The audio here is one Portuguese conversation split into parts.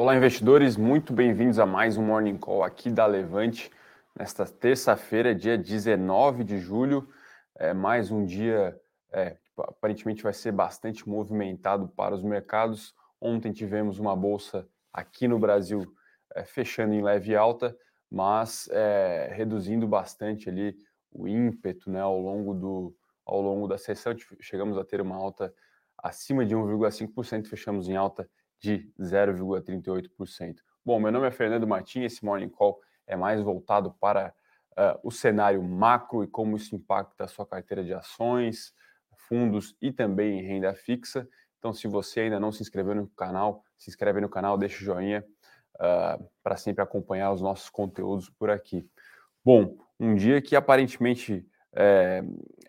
Olá, investidores, muito bem-vindos a mais um Morning Call aqui da Levante, nesta terça-feira, dia 19 de julho. É mais um dia, é, aparentemente vai ser bastante movimentado para os mercados. Ontem tivemos uma bolsa aqui no Brasil é, fechando em leve alta, mas é, reduzindo bastante ali o ímpeto né, ao, longo do, ao longo da sessão. Chegamos a ter uma alta acima de 1,5%, fechamos em alta de 0,38%. Bom, meu nome é Fernando Martins, esse Morning Call é mais voltado para uh, o cenário macro e como isso impacta a sua carteira de ações, fundos e também em renda fixa. Então, se você ainda não se inscreveu no canal, se inscreve no canal, deixa o joinha uh, para sempre acompanhar os nossos conteúdos por aqui. Bom, um dia que aparentemente é,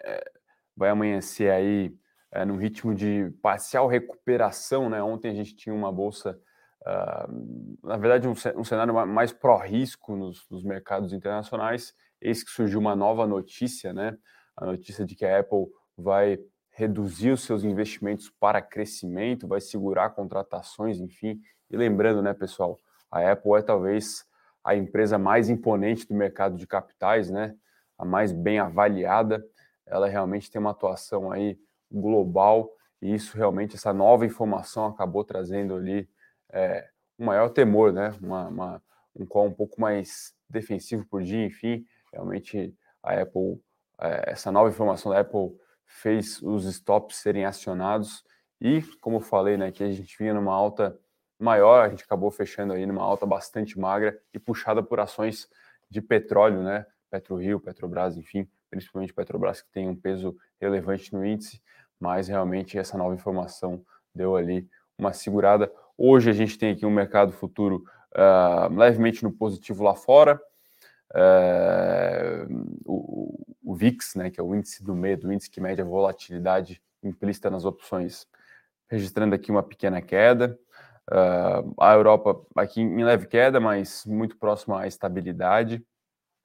é, vai amanhecer aí é, num ritmo de parcial recuperação. Né? Ontem a gente tinha uma bolsa, uh, na verdade, um, um cenário mais pró-risco nos, nos, mercados internacionais. Eis que surgiu uma nova notícia, né? a notícia de que a Apple vai reduzir os seus investimentos para crescimento, vai segurar contratações, enfim. E lembrando, né, pessoal, a Apple é talvez a empresa mais imponente do mercado de capitais, né? A mais bem avaliada. Ela realmente tem uma atuação aí global, e isso realmente, essa nova informação acabou trazendo ali é, um maior temor, né? Uma, uma, um call um pouco mais defensivo por dia, enfim, realmente a Apple, é, essa nova informação da Apple fez os stops serem acionados. E, como eu falei, né, que a gente vinha numa alta maior, a gente acabou fechando aí numa alta bastante magra e puxada por ações de petróleo, né, PetroRio, Petrobras, enfim, principalmente Petrobras que tem um peso relevante no índice, mas realmente essa nova informação deu ali uma segurada. Hoje a gente tem aqui um mercado futuro uh, levemente no positivo lá fora. Uh, o, o, VIX, né, que é o índice do medo, o índice que mede a volatilidade implícita nas opções, registrando aqui uma pequena queda. Uh, a Europa aqui em leve queda, mas muito próxima à estabilidade.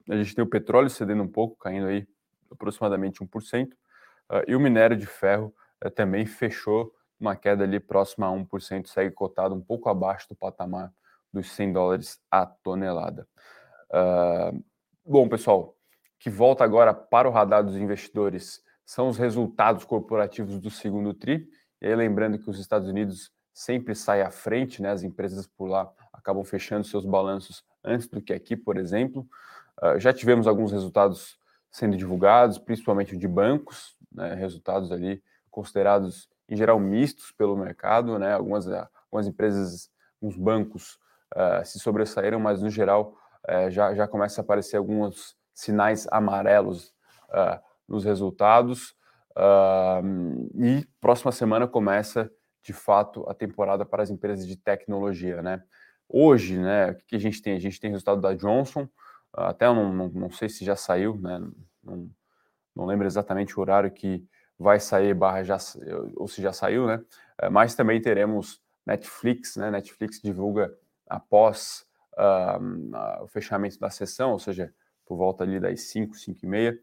A gente tem o petróleo cedendo um pouco, caindo aí aproximadamente 1%. Uh, e o minério de ferro uh, também fechou uma queda ali próxima a 1%, segue cotado um pouco abaixo do patamar dos 100 dólares a tonelada. Uh, bom, pessoal, que volta agora para o radar dos investidores são os resultados corporativos do segundo TRI. E aí, lembrando que os Estados Unidos sempre saem à frente, né? As empresas por lá acabam fechando seus balanços antes do que aqui, por exemplo. Uh, já tivemos alguns resultados sendo divulgados, principalmente de bancos, né, resultados ali considerados em geral mistos pelo mercado, né? Algumas, algumas empresas, alguns bancos uh, se sobressaíram, mas no geral uh, já, já começa a aparecer alguns sinais amarelos uh, nos resultados. e próxima semana começa de fato a temporada para as empresas de tecnologia, né? Hoje, né, o que a gente tem? A gente tem resultado da Johnson, até não, não, não sei se já saiu, né? Não, não lembro exatamente o horário que vai sair barra já ou se já saiu, né? É, mas também teremos Netflix, né? Netflix divulga após uh, o fechamento da sessão, ou seja, por volta ali das 5, 5 e meia.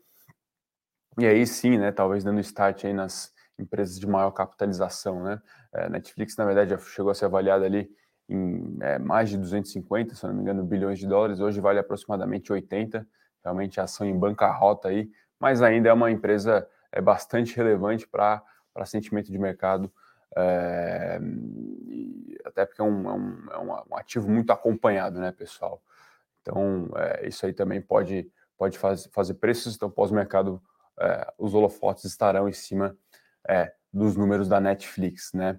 E aí sim, né? Talvez dando start aí nas empresas de maior capitalização, né? É, Netflix, na verdade, já chegou a ser avaliada ali em é, mais de 250, se não me engano, bilhões de dólares. Hoje vale aproximadamente 80. Realmente ação em bancarrota aí mas ainda é uma empresa é, bastante relevante para sentimento de mercado, é, até porque é um, é, um, é um, ativo muito acompanhado, né, pessoal? Então, é, isso aí também pode, pode faz, fazer preços, então pós-mercado é, os holofotes estarão em cima é, dos números da Netflix, né?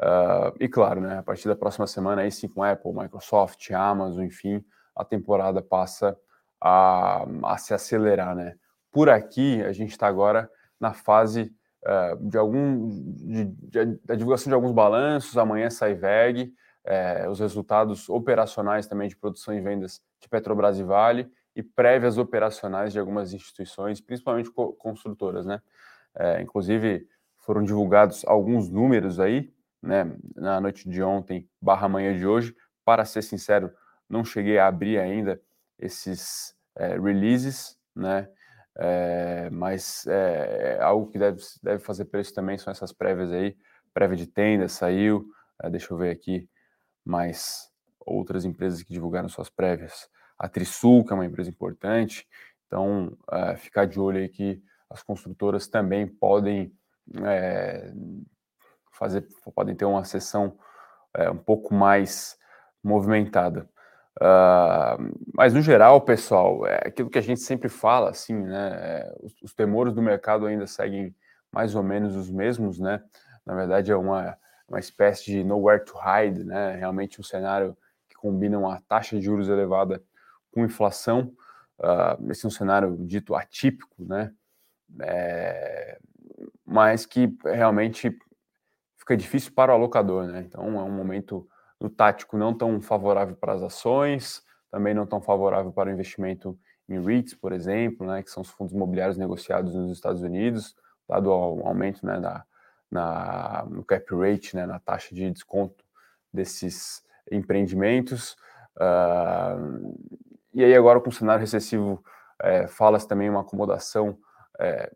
Uh, e claro, né, a partir da próxima semana, aí sim com Apple, Microsoft, Amazon, enfim, a temporada passa a, a se acelerar, né? Por aqui, a gente está agora na fase uh, de algum de, de, da divulgação de alguns balanços. Amanhã sai VEG, eh, os resultados operacionais também de produção e vendas de Petrobras e Vale e prévias operacionais de algumas instituições, principalmente co construtoras, né? Eh, inclusive foram divulgados alguns números aí, né? Na noite de ontem, barra amanhã de hoje. Para ser sincero, não cheguei a abrir ainda esses releases, né? É, mas é, algo que deve, deve fazer preço também são essas prévias aí. Prévia de tenda saiu, é, deixa eu ver aqui mais outras empresas que divulgaram suas prévias. A Trisul, que é uma empresa importante, então ficar de olho aí que as construtoras também podem é, fazer, podem ter uma sessão é, um pouco mais movimentada. Uh, mas no geral, pessoal, é aquilo que a gente sempre fala, assim, né? É, os, os, temores do mercado ainda seguem mais ou menos os mesmos, né? Na verdade, é uma, uma espécie de nowhere to hide, né? Realmente um cenário que combina uma taxa de juros elevada com inflação. Uh, esse é um cenário dito atípico, né? É, mas que realmente fica difícil para o alocador, né? Então é um momento no tático não tão favorável para as ações, também não tão favorável para o investimento em REITs, por exemplo, né, que são os fundos imobiliários negociados nos Estados Unidos, dado o aumento né, na, na, no cap rate, né, na taxa de desconto desses empreendimentos. Uh, e aí agora com o cenário recessivo, é, fala-se também uma acomodação é,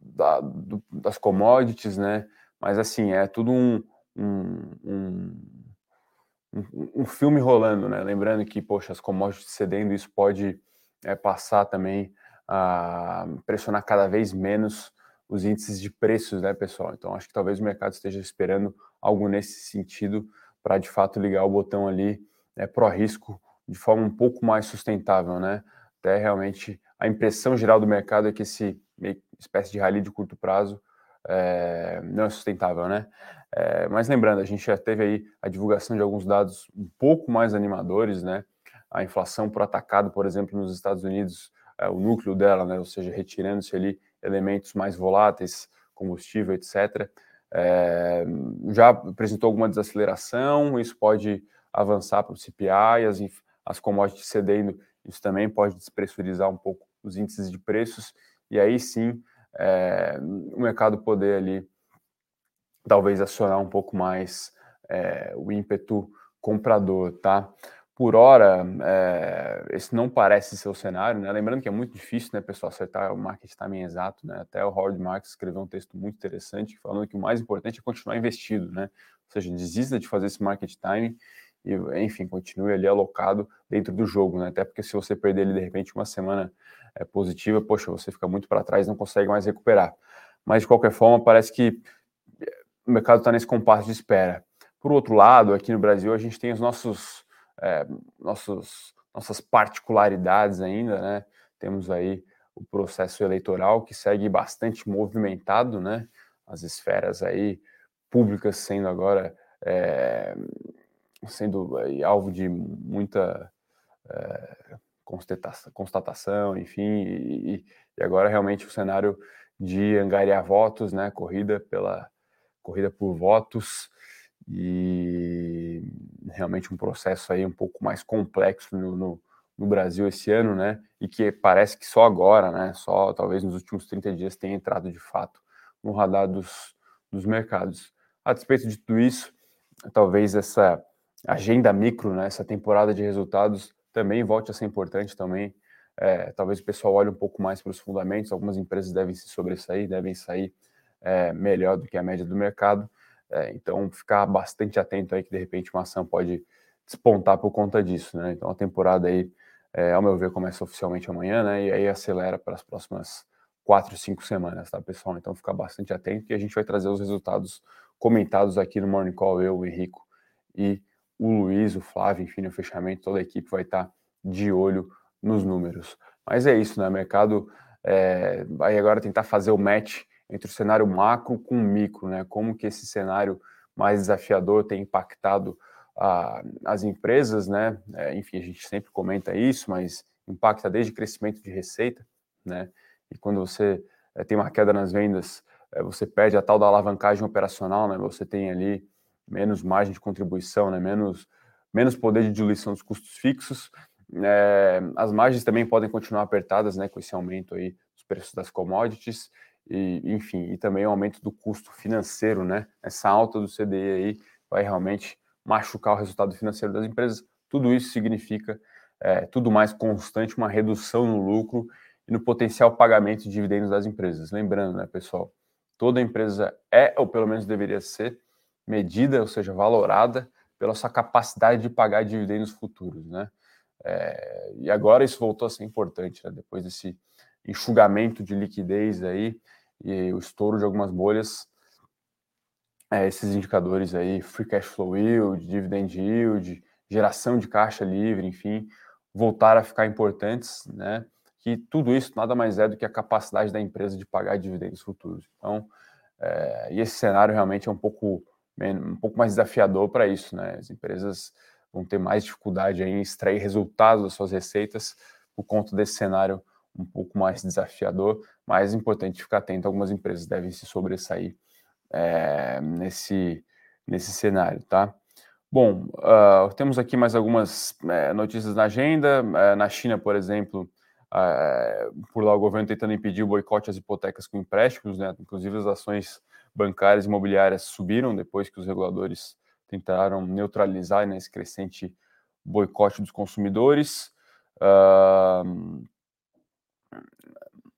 da, do, das commodities, né? Mas assim, é tudo um, um, um um, filme rolando, né? Lembrando que, poxa, as commodities cedendo, isso pode é, passar também a pressionar cada vez menos os índices de preços, né, pessoal? Então, acho que talvez o mercado esteja esperando algo nesse sentido para, de fato, ligar o botão ali né, pró-risco de forma um pouco mais sustentável, né? Até realmente a impressão geral do mercado é que esse espécie de rally de curto prazo é, não é sustentável, né? É, mas lembrando, a gente já teve aí a divulgação de alguns dados um pouco mais animadores, né? A inflação por atacado, por exemplo, nos Estados Unidos, é, o núcleo dela, né? Ou seja, retirando-se ali elementos mais voláteis, combustível, etc. É, já apresentou alguma desaceleração, isso pode avançar para o CPI, as, as commodities cedendo, isso também pode despressurizar um pouco os índices de preços, e aí sim é, o mercado poder ali talvez acionar um pouco mais é, o ímpeto comprador, tá? Por hora, é, esse não parece ser o cenário, né? Lembrando que é muito difícil, né, pessoal, acertar o market timing exato, né? Até o Howard Marks escreveu um texto muito interessante falando que o mais importante é continuar investido, né? Ou seja, desista de fazer esse market timing e, enfim, continue ali alocado dentro do jogo, né? Até porque se você perder ele de repente uma semana é, positiva, poxa, você fica muito para trás, não consegue mais recuperar. Mas de qualquer forma, parece que o mercado está nesse compasso de espera. Por outro lado, aqui no Brasil, a gente tem os nossos, é, nossos nossas particularidades ainda, né? Temos aí o processo eleitoral que segue bastante movimentado, né? As esferas aí públicas sendo agora é, sendo aí, alvo de muita constatação, enfim, e, e, agora realmente o cenário de angariar votos, né? Corrida pela corrida por votos e realmente um processo aí um pouco mais complexo no, no, no, Brasil esse ano, né? E que parece que só agora, né? Só talvez nos últimos 30 dias tenha entrado de fato no radar dos, dos mercados. A despeito de tudo isso, talvez essa agenda micro, né? Essa temporada de resultados também volte a ser importante também. É, talvez o pessoal olhe um pouco mais para os fundamentos. Algumas empresas devem se sobressair, devem sair é, melhor do que a média do mercado. É, então, ficar bastante atento aí que de repente uma ação pode despontar por conta disso, né? Então, a temporada aí, é, ao meu ver, começa oficialmente amanhã, né? E aí acelera para as próximas quatro, cinco semanas, tá, pessoal? Então, ficar bastante atento que a gente vai trazer os resultados comentados aqui no Morning Call, eu, o Henrico e o Luiz, o Flávio, enfim, no fechamento, toda a equipe vai estar de olho nos números. Mas é isso, né? O mercado é, vai agora tentar fazer o match entre o cenário macro com o micro, né? Como que esse cenário mais desafiador tem impactado ah, as empresas, né? É, enfim, a gente sempre comenta isso, mas impacta desde crescimento de receita, né? E quando você é, tem uma queda nas vendas, é, você perde a tal da alavancagem operacional, né? Você tem ali menos margem de contribuição, né? Menos menos poder de diluição dos custos fixos. É, as margens também podem continuar apertadas, né? Com esse aumento aí dos preços das commodities e, enfim, e também o aumento do custo financeiro, né? Essa alta do CDI aí vai realmente machucar o resultado financeiro das empresas. Tudo isso significa é, tudo mais constante, uma redução no lucro e no potencial pagamento de dividendos das empresas. Lembrando, né, pessoal, toda empresa é, ou pelo menos deveria ser, medida, ou seja, valorada pela sua capacidade de pagar dividendos futuros, né? É, e agora isso voltou a ser importante, né? depois desse enxugamento de liquidez aí e o estouro de algumas bolhas, é, esses indicadores aí, free cash flow yield, dividend yield, geração de caixa livre, enfim, voltaram a ficar importantes, né? Que tudo isso nada mais é do que a capacidade da empresa de pagar dividendos futuros. Então, é, e esse cenário realmente é um pouco, um pouco mais desafiador para isso, né? As empresas vão ter mais dificuldade em extrair resultados das suas receitas por conta desse cenário um pouco mais desafiador, mas é importante ficar atento. Algumas empresas devem se sobressair é, nesse, nesse cenário, tá? Bom, uh, temos aqui mais algumas é, notícias na agenda. É, na China, por exemplo, uh, por lá o governo tentando impedir o boicote às hipotecas com empréstimos, né? Inclusive as ações bancárias e imobiliárias subiram depois que os reguladores tentaram neutralizar né, esse crescente boicote dos consumidores. Uh,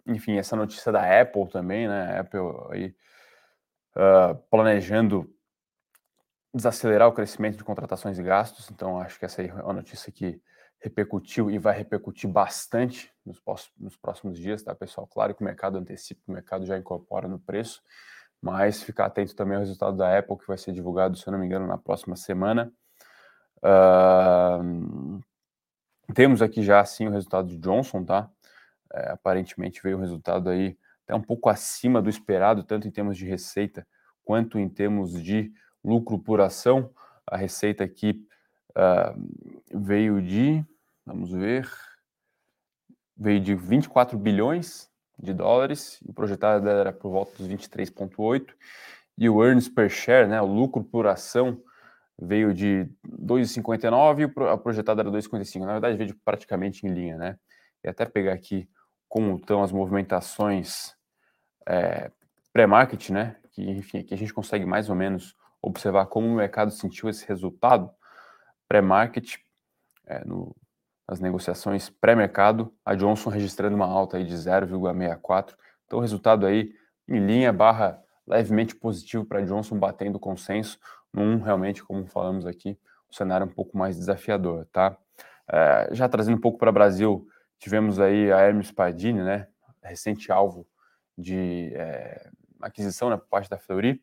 enfim, essa notícia da Apple também, né? A Apple aí uh, planejando desacelerar o crescimento de contratações e gastos. Então, acho que essa aí é uma notícia que repercutiu e vai repercutir bastante nos, nos próximos dias, tá, pessoal? Claro que o mercado antecipa, o mercado já incorpora no preço, mas ficar atento também ao resultado da Apple, que vai ser divulgado, se eu não me engano, na próxima semana. Uh, temos aqui já, sim, o resultado de Johnson, tá? É, aparentemente veio um resultado aí até um pouco acima do esperado, tanto em termos de receita quanto em termos de lucro por ação. A receita aqui uh, veio de, vamos ver, veio de 24 bilhões de dólares, o projetado era por volta dos 23,8, e o earnings per share, né, o lucro por ação, veio de 2,59 e a projetada era 2,55. Na verdade, veio praticamente em linha, né? E até pegar aqui como estão as movimentações é, pré-market, né? Que, enfim, aqui a gente consegue mais ou menos observar como o mercado sentiu esse resultado pré-market, é, nas negociações pré-mercado, a Johnson registrando uma alta aí de 0,64. Então, o resultado aí em linha barra levemente positivo para a Johnson, batendo o consenso, num realmente, como falamos aqui, um cenário um pouco mais desafiador, tá? É, já trazendo um pouco para o Brasil, Tivemos aí a Hermes Pardini, né, recente alvo de é, aquisição né, por parte da Fleury.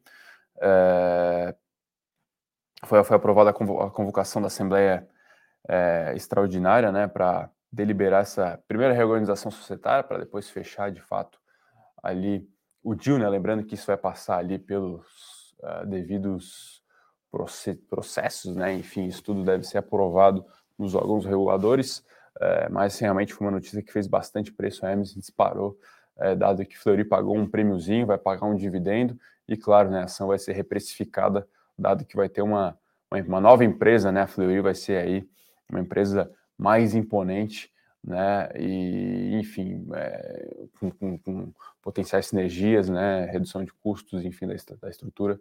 É, foi, foi aprovada a convocação da Assembleia é, Extraordinária né, para deliberar essa primeira reorganização societária, para depois fechar de fato ali o DIL, né, lembrando que isso vai passar ali pelos uh, devidos processos, né, enfim, isso tudo deve ser aprovado nos órgãos reguladores. É, mas realmente foi uma notícia que fez bastante preço. A Emerson disparou, é, dado que Fleury pagou um prêmiozinho, vai pagar um dividendo, e claro, né, a ação vai ser reprecificada, dado que vai ter uma, uma nova empresa, né? A Fleury vai ser aí uma empresa mais imponente, né? E, enfim, é, com, com, com, potenciais sinergias, né? Redução de custos, enfim, da, da estrutura.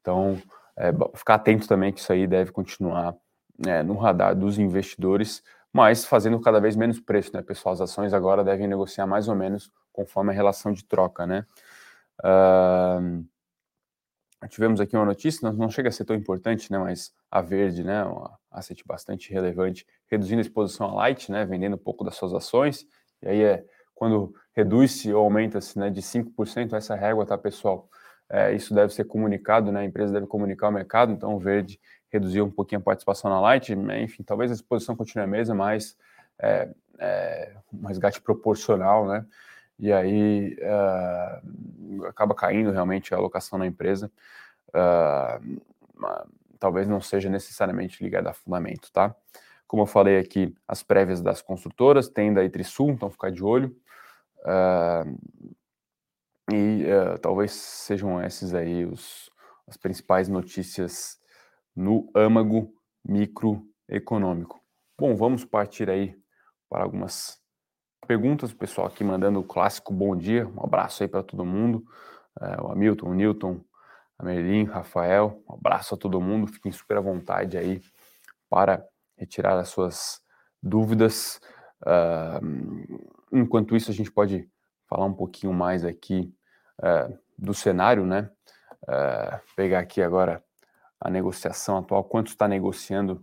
Então, é, ficar atento também que isso aí deve continuar né, no radar dos investidores mas fazendo cada vez menos preço, né, pessoal? As ações agora devem negociar mais ou menos conforme a relação de troca, né? Uh, tivemos aqui uma notícia, não, chega a ser tão importante, né? Mas a Verde, né? Uma asset bastante relevante, reduzindo a exposição a Light, né? Vendendo um pouco das suas ações. E aí é quando reduz-se ou aumenta-se né, de 5% essa régua, tá, pessoal? É, isso deve ser comunicado, né? A empresa deve comunicar ao mercado, então o Verde reduziu um pouquinho a participação na Light, né, enfim, talvez a exposição continue a mesma, mas é, é um resgate proporcional, né? E aí uh, acaba caindo realmente a alocação na empresa. Uh, talvez não seja necessariamente ligada a fundamento, tá? Como eu falei aqui, as prévias das construtoras, tem da Itrisul, então ficar de olho. Uh, e talvez sejam esses aí os, as principais notícias no âmago microeconômico. Bom, vamos partir aí para algumas perguntas. Pessoal aqui mandando o clássico bom dia. Um abraço aí para todo mundo. É, o Hamilton, o Newton, a Merlin, Rafael. Um abraço a todo mundo. Fiquem super à vontade aí para retirar as suas dúvidas. Uh, enquanto isso, a gente pode falar um pouquinho mais aqui uh, do cenário, né? Uh, pegar aqui agora a negociação atual, quanto está negociando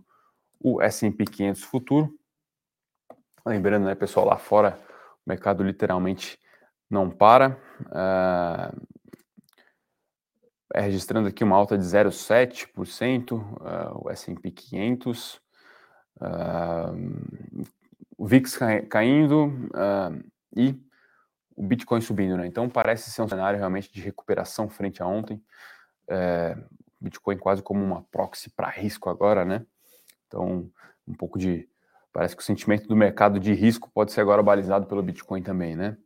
o S&P 500 futuro. Lembrando, né, pessoal, lá fora o mercado literalmente não para. Uh, é registrando aqui uma alta de 0,7%, uh, o S&P 500, uh, o VIX caindo uh, e o Bitcoin subindo, né? Então parece ser um cenário realmente de recuperação frente a ontem. É, Bitcoin quase como uma proxy para risco agora, né? Então um pouco de parece que o sentimento do mercado de risco pode ser agora balizado pelo Bitcoin também, né?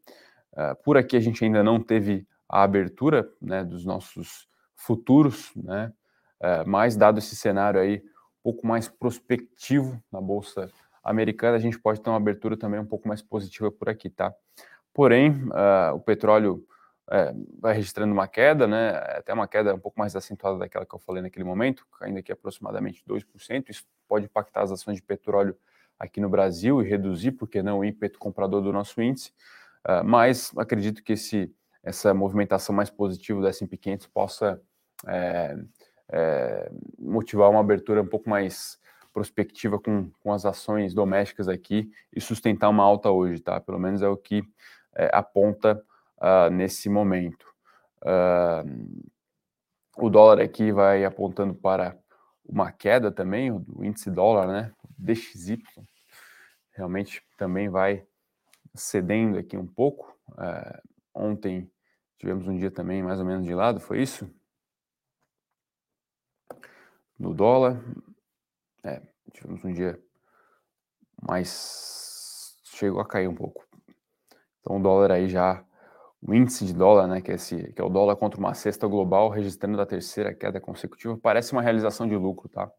Uh, por aqui a gente ainda não teve a abertura né, dos nossos futuros, né? Uh, mas dado esse cenário aí um pouco mais prospectivo na bolsa americana, a gente pode ter uma abertura também um pouco mais positiva por aqui, tá? Porém, uh, o petróleo uh, vai registrando uma queda, né? Até uma queda um pouco mais acentuada daquela que eu falei naquele momento, caindo aqui aproximadamente 2%. Isso pode impactar as ações de petróleo aqui no Brasil e reduzir, porque não, o ímpeto comprador do nosso índice. Uh, mas acredito que esse, essa movimentação mais positiva do S&P 500 possa é, é, motivar uma abertura um pouco mais prospectiva com, com as ações domésticas aqui e sustentar uma alta hoje, tá? Pelo menos é o que é, aponta uh, nesse momento. Uh, o dólar aqui vai apontando para uma queda também, o índice dólar, né? DXY, realmente também vai cedendo aqui um pouco. Uh, ontem tivemos um dia também mais ou menos de lado, foi isso? No dólar, é, tivemos um dia mais. chegou a cair um pouco. Então o dólar aí já. O índice de dólar, né, que é, esse, que é o dólar contra uma cesta global, registrando a terceira queda consecutiva, parece uma realização de lucro, tá?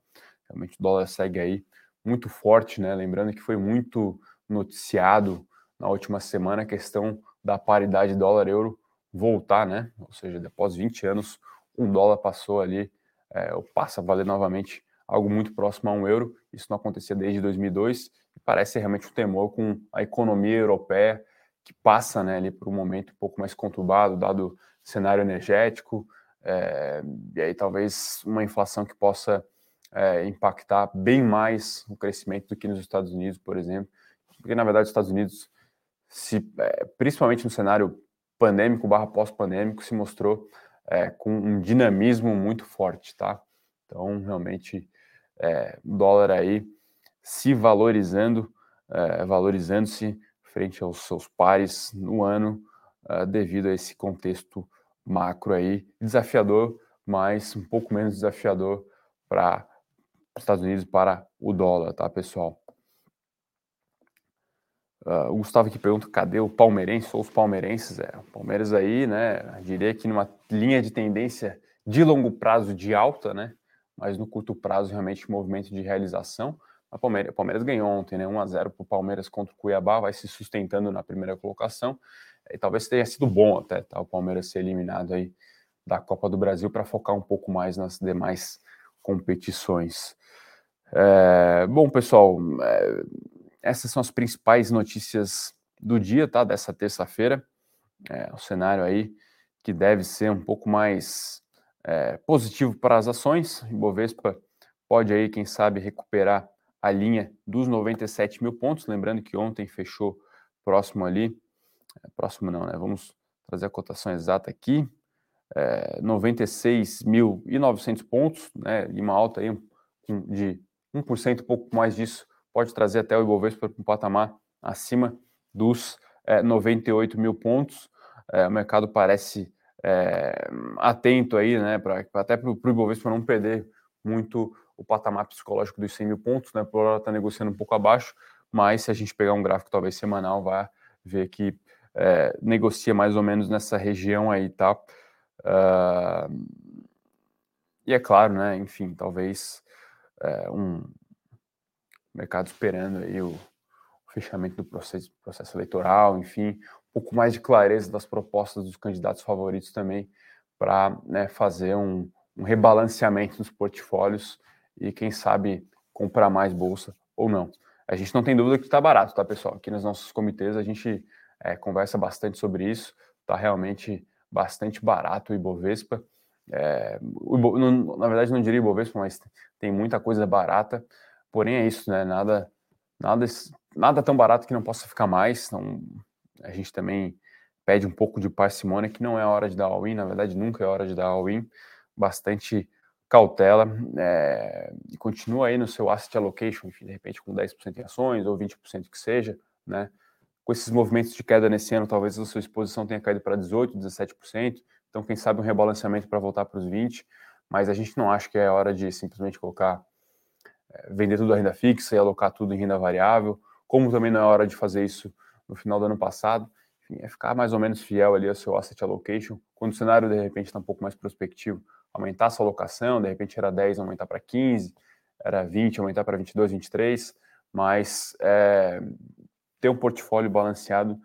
Realmente o dólar segue aí muito forte, né? Lembrando que foi muito noticiado na última semana a questão da paridade dólar-euro voltar, né? Ou seja, após 20 anos, um dólar passou ali, é, ou passa a valer novamente algo muito próximo a um euro. Isso não acontecia desde 2002 e parece realmente um temor com a economia europeia que passa né, ali por um momento um pouco mais conturbado, dado o cenário energético, é, e aí talvez uma inflação que possa é, impactar bem mais o crescimento do que nos Estados Unidos, por exemplo, porque na verdade os Estados Unidos, se, é, principalmente no cenário pandêmico barra pós-pandêmico, se mostrou com um dinamismo muito forte, tá? Então, realmente, o dólar aí se valorizando, valorizando-se frente aos seus pares no ano, é, devido a esse contexto macro aí, desafiador, mas um pouco menos desafiador para os Estados Unidos para o dólar, tá, pessoal? Uh, o Gustavo aqui pergunta cadê o palmeirense ou os palmeirenses? É, o Palmeiras aí, né? Diria que numa linha de tendência de longo prazo de alta, né? mas no curto prazo realmente movimento de realização. A Palmeiras, Palmeiras ganhou ontem, né? 1 a 0 para o Palmeiras contra o Cuiabá, vai se sustentando na primeira colocação. E talvez tenha sido bom até tá? o Palmeiras ser eliminado aí da Copa do Brasil para focar um pouco mais nas demais competições. É, bom, pessoal, é, essas são as principais notícias do dia, tá? Dessa terça-feira. É, o cenário aí que deve ser um pouco mais é, positivo para as ações. Ibovespa pode aí, quem sabe, recuperar a linha dos 97 mil pontos. Lembrando que ontem fechou próximo ali, é, próximo não, né? Vamos trazer a cotação exata aqui. É, 96.900 pontos, né? E uma alta aí de 1%, pouco mais disso, pode trazer até o Ibovespa para um patamar acima dos é, 98 mil pontos. É, o mercado parece é, atento aí, né, pra, até para o Ibovespa não perder muito o patamar psicológico dos 100 mil pontos, né, por hora está negociando um pouco abaixo, mas se a gente pegar um gráfico talvez semanal, vai ver que é, negocia mais ou menos nessa região aí, tá? Uh, e é claro, né, enfim, talvez é, um mercado esperando aí o, o fechamento do processo, processo eleitoral, enfim, pouco mais de clareza das propostas dos candidatos favoritos também para né, fazer um, um rebalanceamento nos portfólios e, quem sabe, comprar mais bolsa ou não. A gente não tem dúvida que está barato, tá, pessoal? Aqui nos nossos comitês a gente é, conversa bastante sobre isso, está realmente bastante barato o Ibovespa É, o, não, na verdade, não diria Ibovespa, mas tem muita coisa barata. Porém, é isso, né? Nada, nada, nada tão barato que não possa ficar mais. Então, a gente também pede um pouco de parcimônia, que não é hora de dar all-in, na verdade, nunca é hora de dar all-in. Bastante cautela é, e continua aí no seu asset allocation, enfim, de repente com 10% em ações ou 20% que seja, né? Com esses movimentos de queda nesse ano, talvez a sua exposição tenha caído para 18%, 17%, então quem sabe um rebalanceamento para voltar para os 20%, mas a gente não acha que é hora de simplesmente colocar, é, vender tudo a renda fixa e alocar tudo em renda variável, como também não é hora de fazer isso no final do ano passado, enfim, é ficar mais ou menos fiel ali ao seu asset allocation, quando o cenário de repente está um pouco mais prospectivo, aumentar a sua alocação, de repente era 10, aumentar para 15, era 20, aumentar para 22, 23, mas é, ter um portfólio balanceado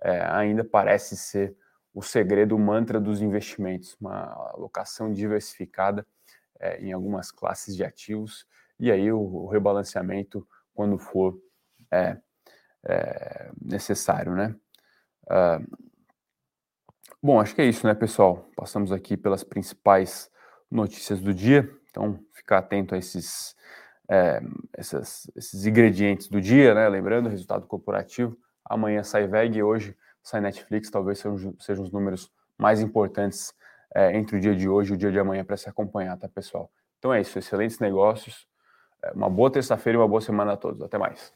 é, ainda parece ser o segredo, o mantra dos investimentos, uma alocação diversificada é, em algumas classes de ativos, e aí o, o rebalanceamento quando for é, é necessário, né? Uh, bom, acho que é isso, né, pessoal? Passamos aqui pelas principais notícias do dia. Então, ficar atento a esses, é, essas, esses ingredientes do dia, né? Lembrando, resultado corporativo. Amanhã sai VEG, hoje sai Netflix. Talvez sejam, sejam os números mais importantes é, entre o dia de hoje e o dia de amanhã para se acompanhar, tá, pessoal? Então é isso. Excelentes negócios. É, uma boa terça-feira e uma boa semana a todos. Até mais.